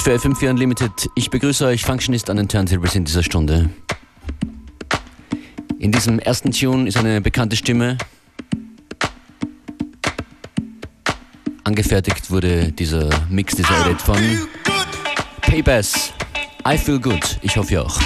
Zeit für FM4 Unlimited. Ich begrüße euch, Functionist an den Turntables in dieser Stunde. In diesem ersten Tune ist eine bekannte Stimme. Angefertigt wurde dieser Mix, dieser Edit von Paybass. I feel good. Ich hoffe ihr auch.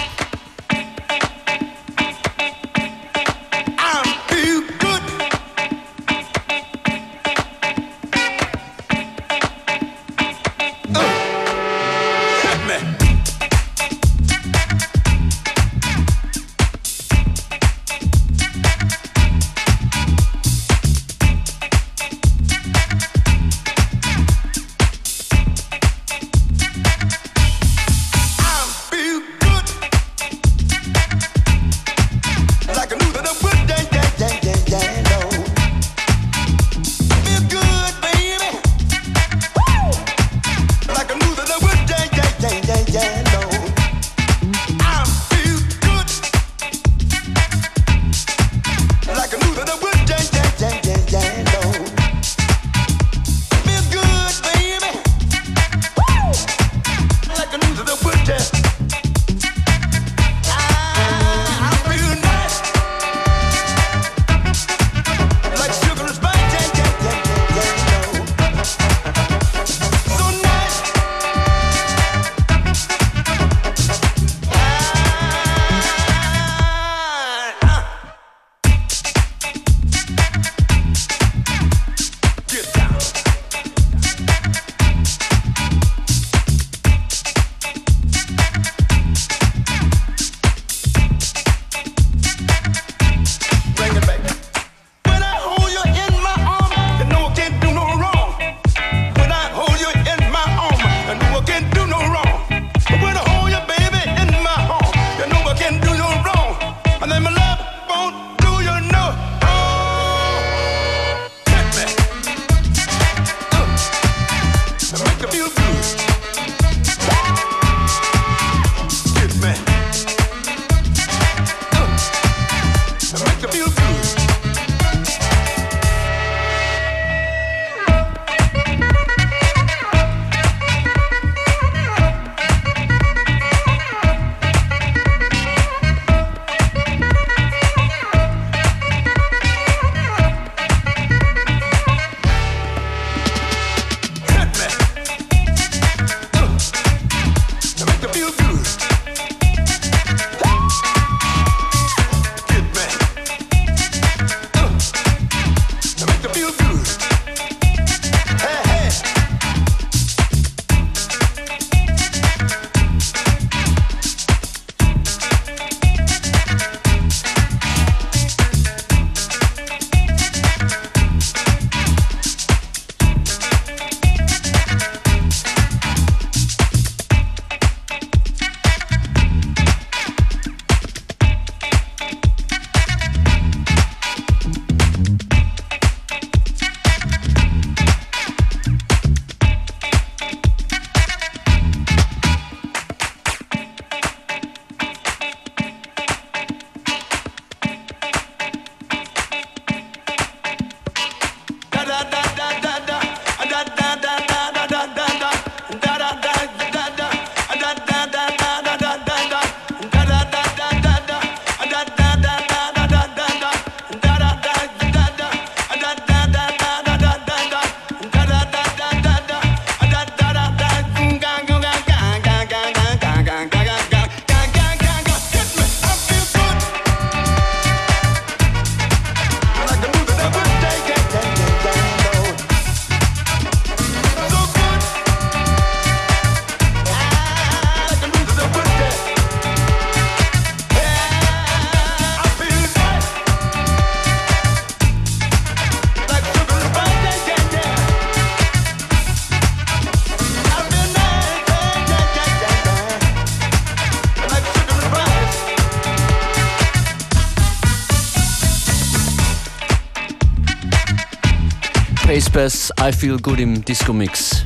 Bass, I Feel Good im Disco Mix.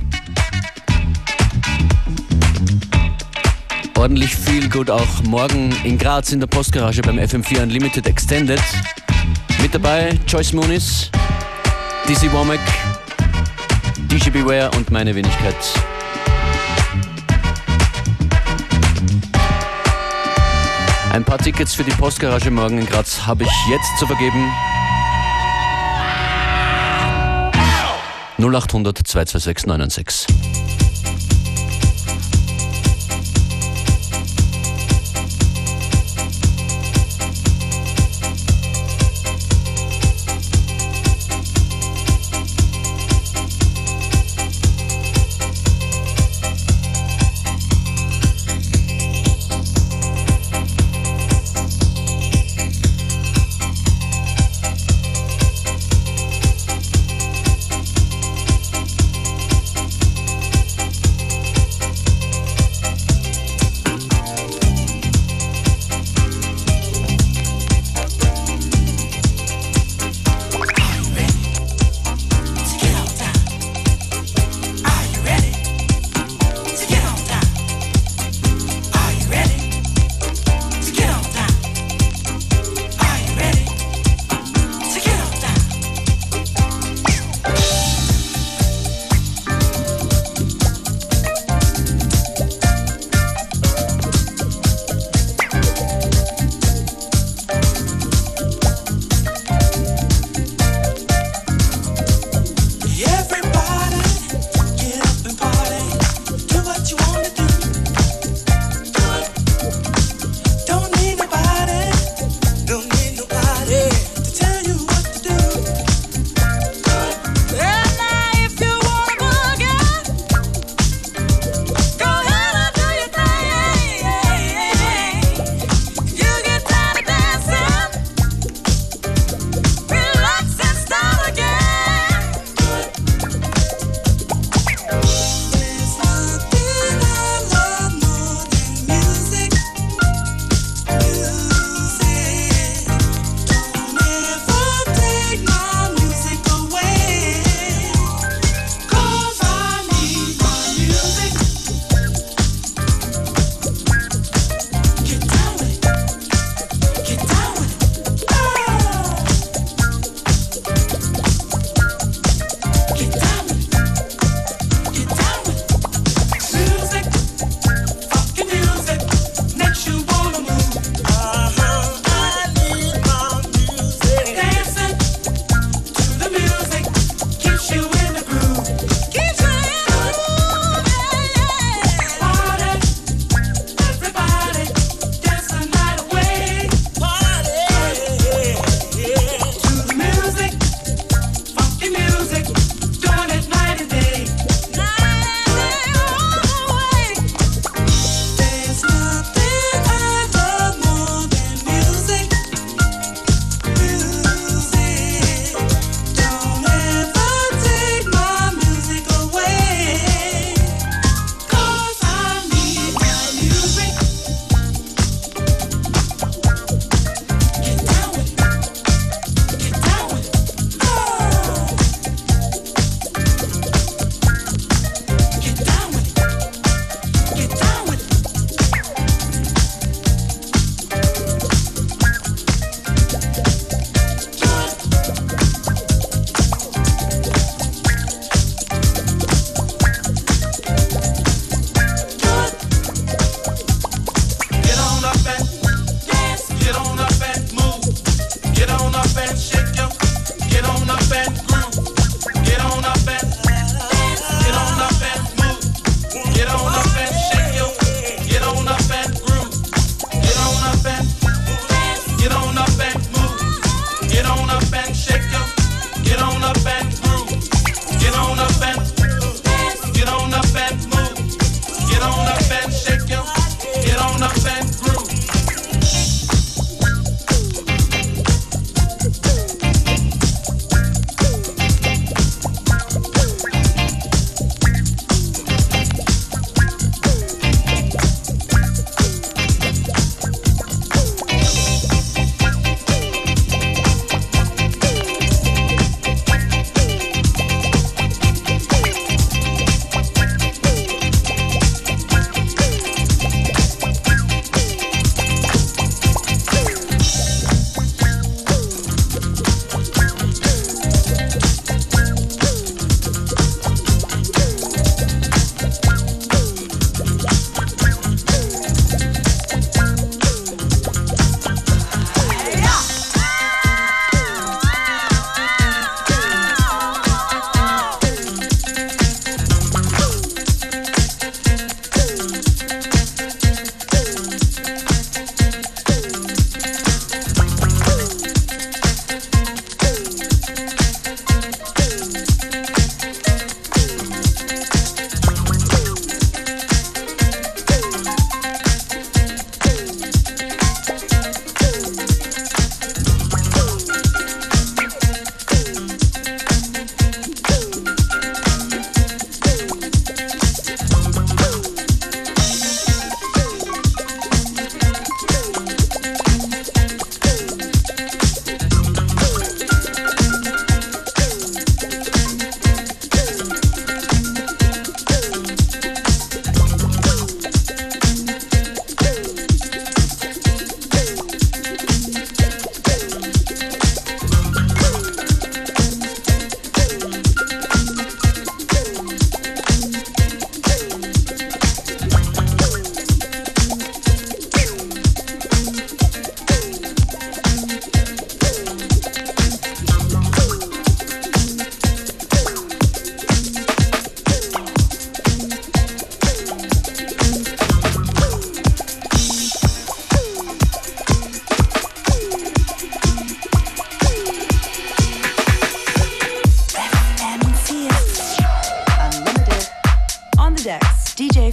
Ordentlich viel gut auch morgen in Graz in der Postgarage beim FM4 Unlimited Extended. Mit dabei Joyce Moonis, Dizzy Womack, DJ Beware und meine Wenigkeit. Ein paar Tickets für die Postgarage morgen in Graz habe ich jetzt zu vergeben. 0800 226 996.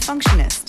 Functionist.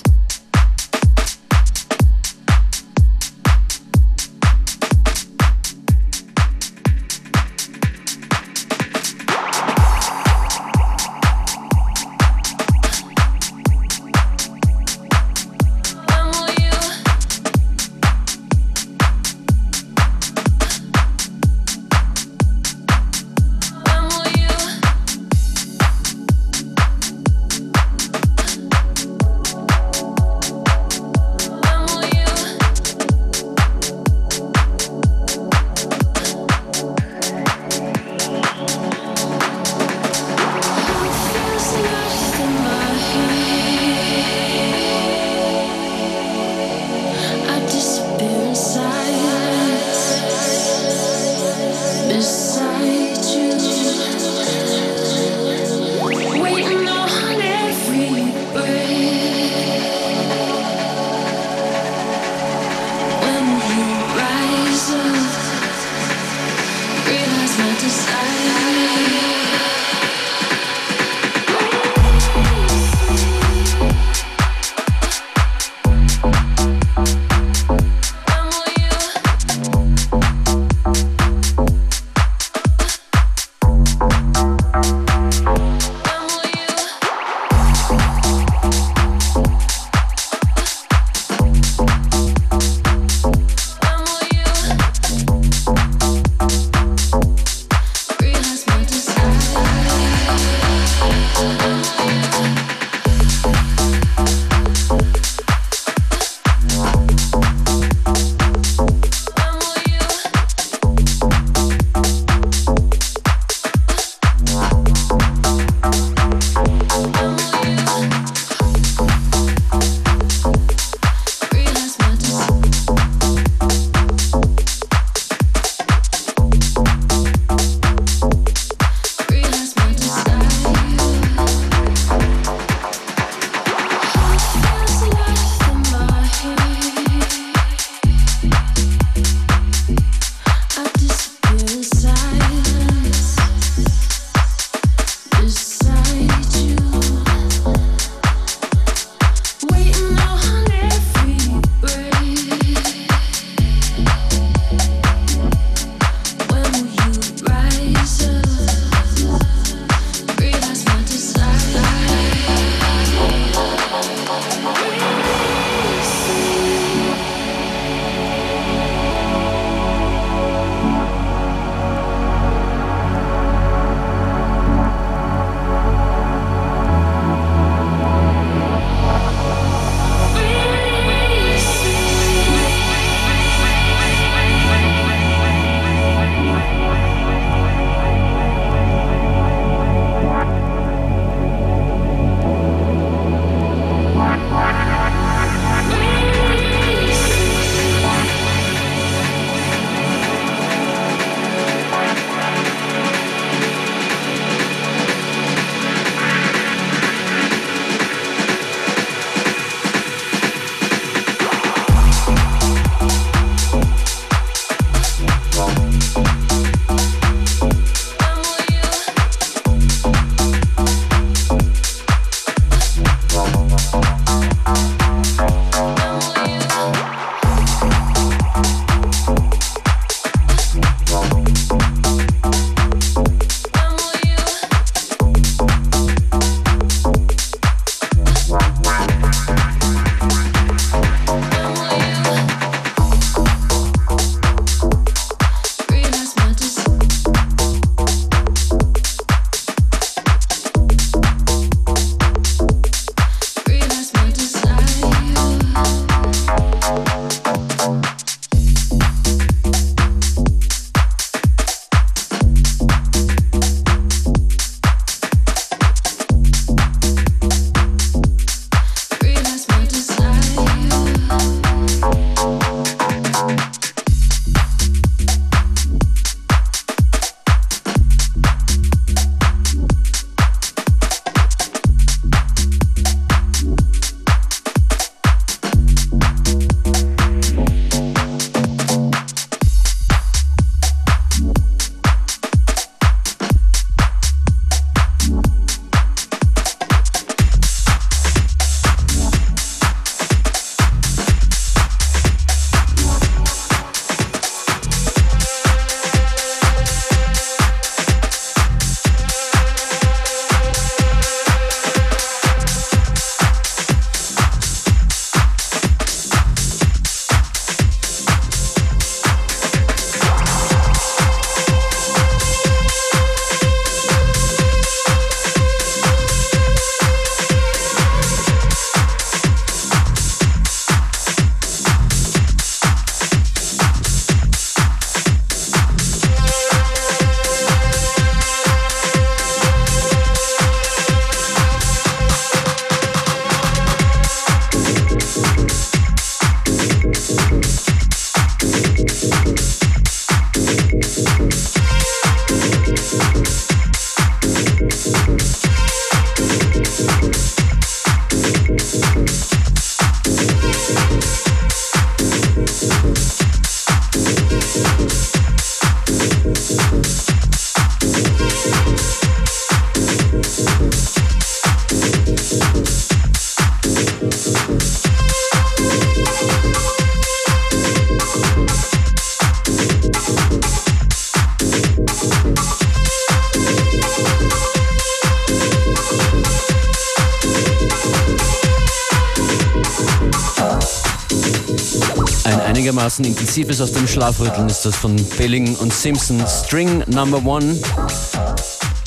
Einigermaßen intensives aus dem Schlafrütteln ist das von Belling und Simpson String Number One.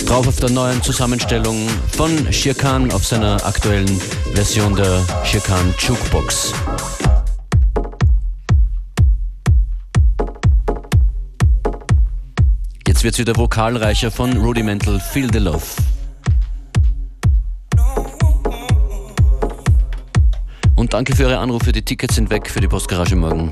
Drauf auf der neuen Zusammenstellung von Shirkan auf seiner aktuellen Version der Shirkan Jukebox. Jetzt wird's wieder vokalreicher von Rudimental Feel the Love. Und danke für Ihre Anrufe. Die Tickets sind weg für die Postgarage morgen.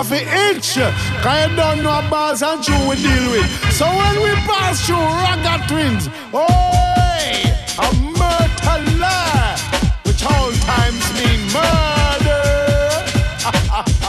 off an inch. Cause you don't know bars and true we deal with. So when we pass through Ragga Twins, oh, a murder which all times mean murder.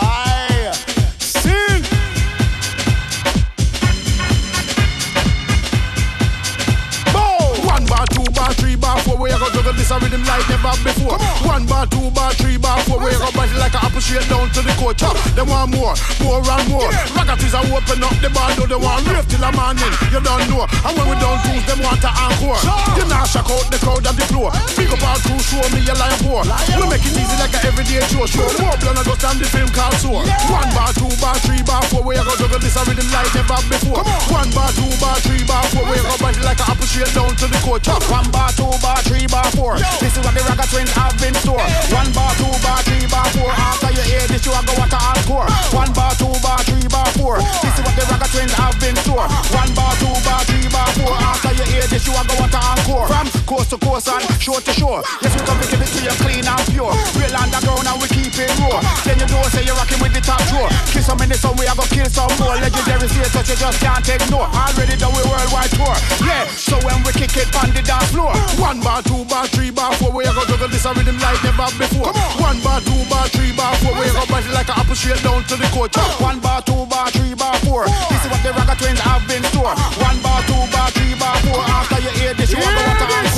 Three bar four, we are gonna juggle this rhythm like never before. One bar, two bar, three bar, four. We are bite it like an apple straight down to the core. Chop, them want more, more and more. Yeah. Ragga are open up the bar, do they want rave till the morning. You don't know. And when we don't choose, them want to encore. You not shock out the crowd and the floor. Pick up our crew, show me a lion poor. We make it easy like an everyday show. Show more blood and go stand the film called so. One bar, two bar, three bar, four. We are gonna juggle this rhythm like never before. One bar, two bar, three bar, four. We are gonna bite it like an apple straight down to the core. Chop, one bar, two bar, three bar, four. This is what the Ragga Twins have been store. One bar, two bar, three bar, four. After you hear this, you are go water all core. One bar, two bar, three bar, four. This is what the Ragga Twins have been store. One bar, two bar, three bar, four. After you hear this, you are go water all core. From coast to coast and shore to shore. Yes, we come to give it to you clean and pure. Real underground and we keep it raw. Then you know say you're rocking with the top drawer. Kill some in the sun, we are gonna kill some more. Legendary that you just can't ignore. Already done we worldwide tour. Yeah, so when we kick it on the dance floor. One bar, two bar, three bar, four. We are gonna juggle this rhythm like never before. One bar, two bar, three bar, four. We like an apple straight down to the coach. One bar, two bar, three bar, four. This is what the Ragga Twins have been store. One bar, two bar, three bar, four. After you hear this, you want to want to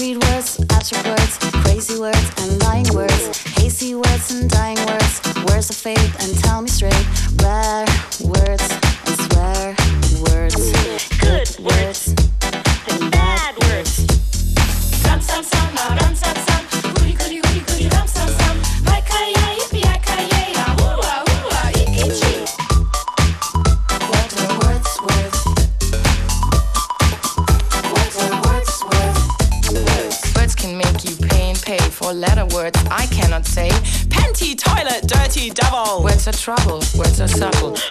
Concrete words, abstract words, crazy words and lying words, Hasty words and dying words, words of faith and tell me straight, rare words and swear words, good words. Words trouble, words are subtle.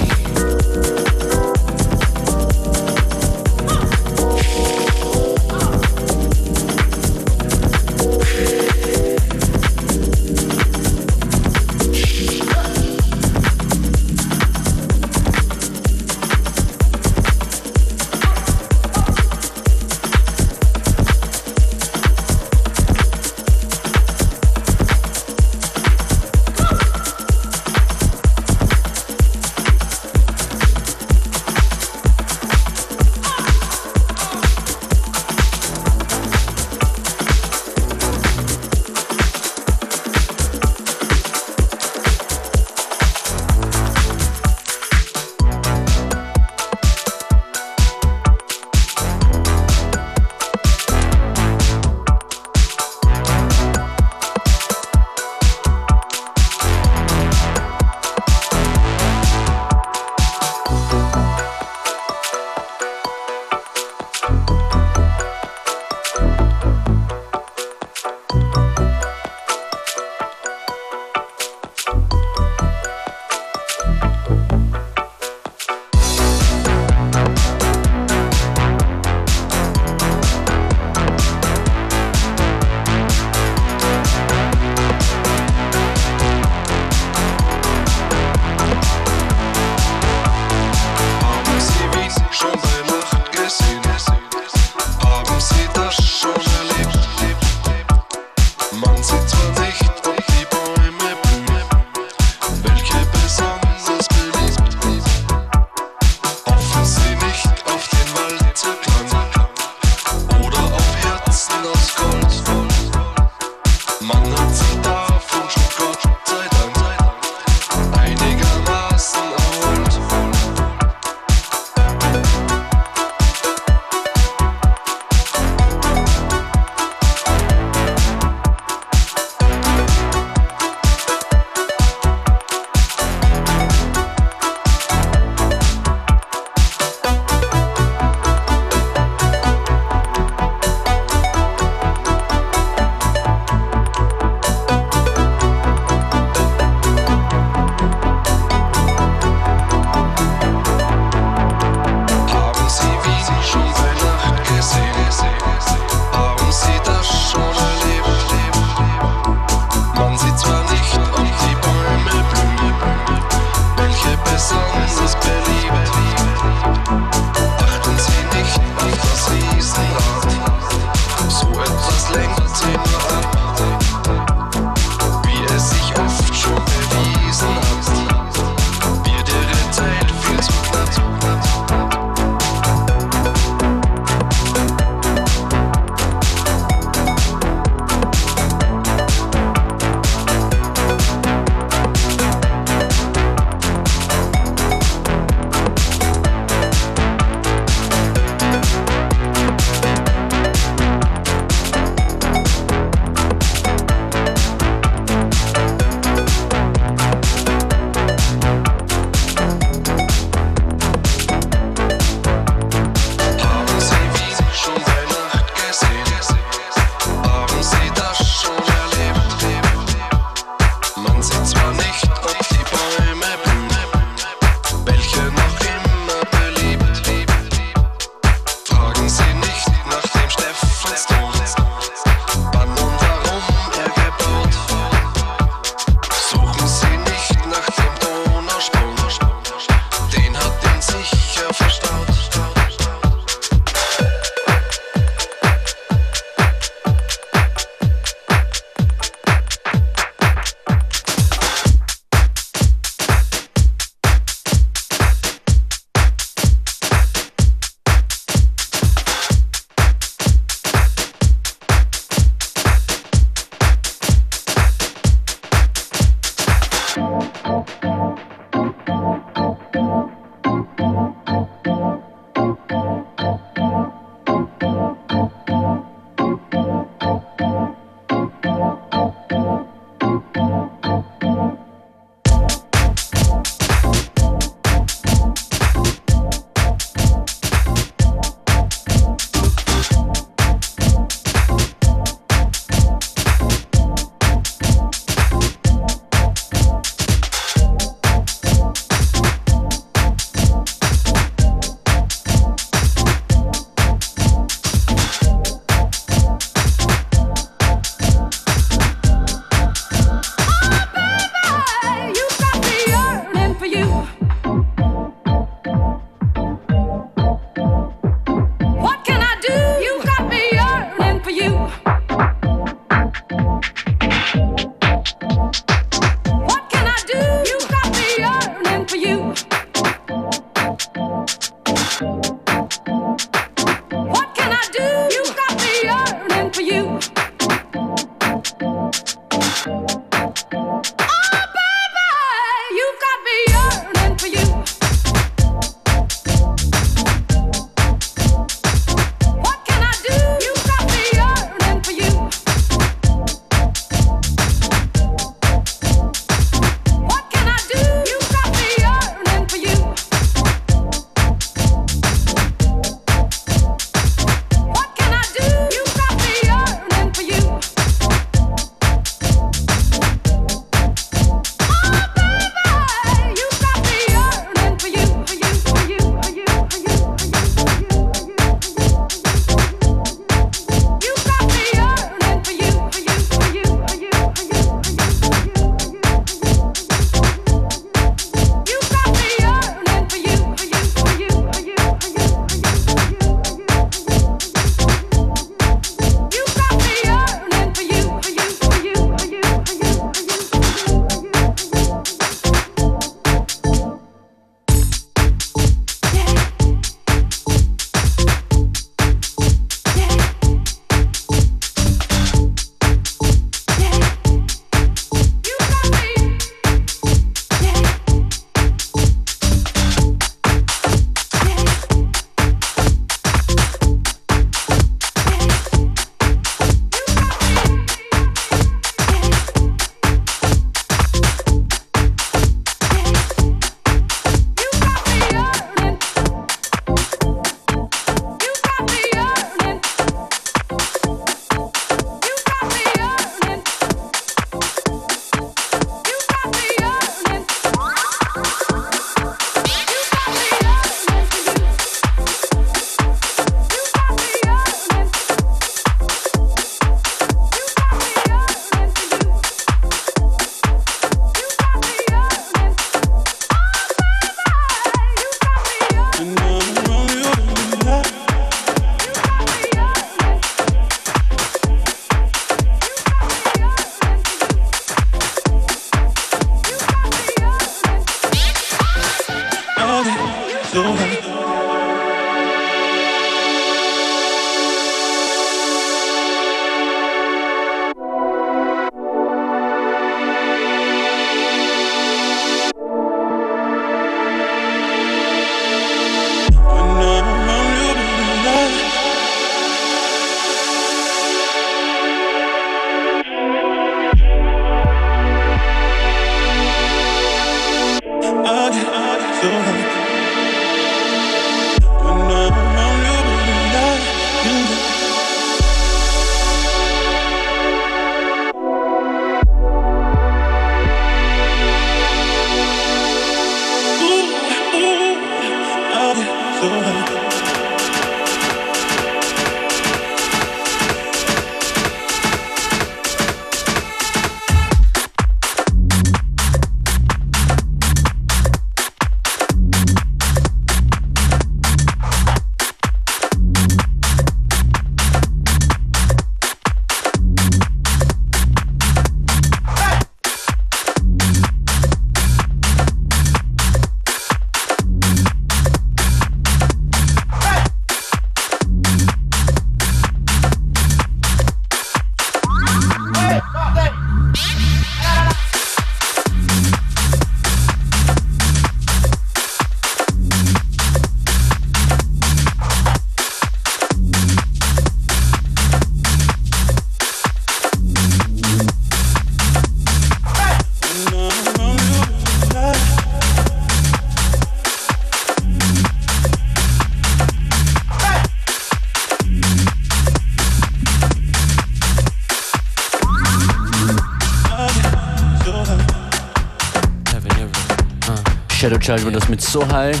Child war das mit So High.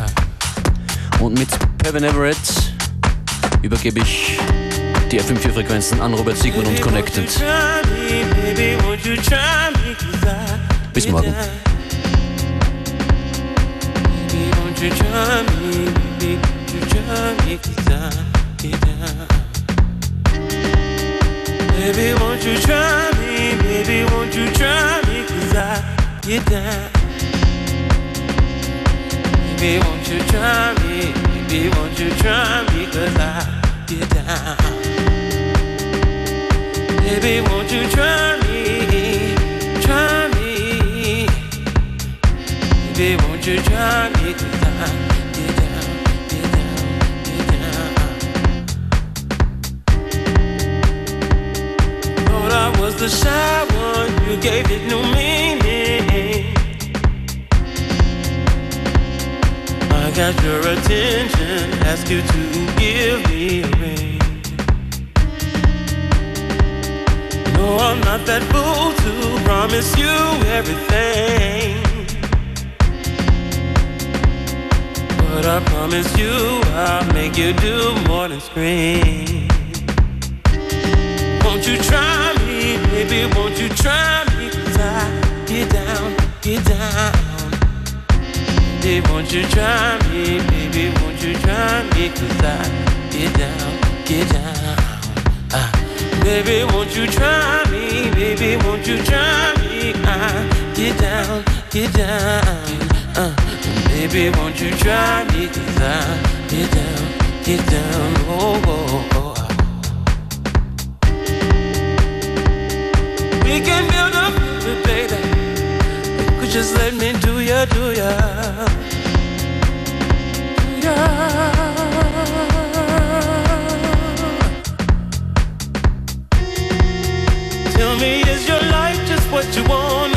Und mit Pevin Everett übergebe ich die FM4-Frequenzen an Robert Sigmund und Connected. Bis morgen. Baby, won't you try me? Baby, won't you try me? Cause I get down. Baby, won't you try me? Baby, won't you try me? Cause I get down. Baby, won't you try me? Try me. Baby, won't you try me? Cause I was the shy one, you gave it new meaning. Got your attention, ask you to give me a ring. No, I'm not that fool to promise you everything. But I promise you I'll make you do more than scream. Won't you try me? Baby, won't you try me? Get down, get down. Baby, won't you try me? Baby, won't you try me? Cause I get down, get down. Uh, baby, won't you try me? Baby, won't you try me? I get down, get down. Uh, baby, won't you try me? Cause I get down, get down. Oh, oh, oh. We can build future, baby. Could just let me do ya. Do ya. Tell me, is your life just what you wanted?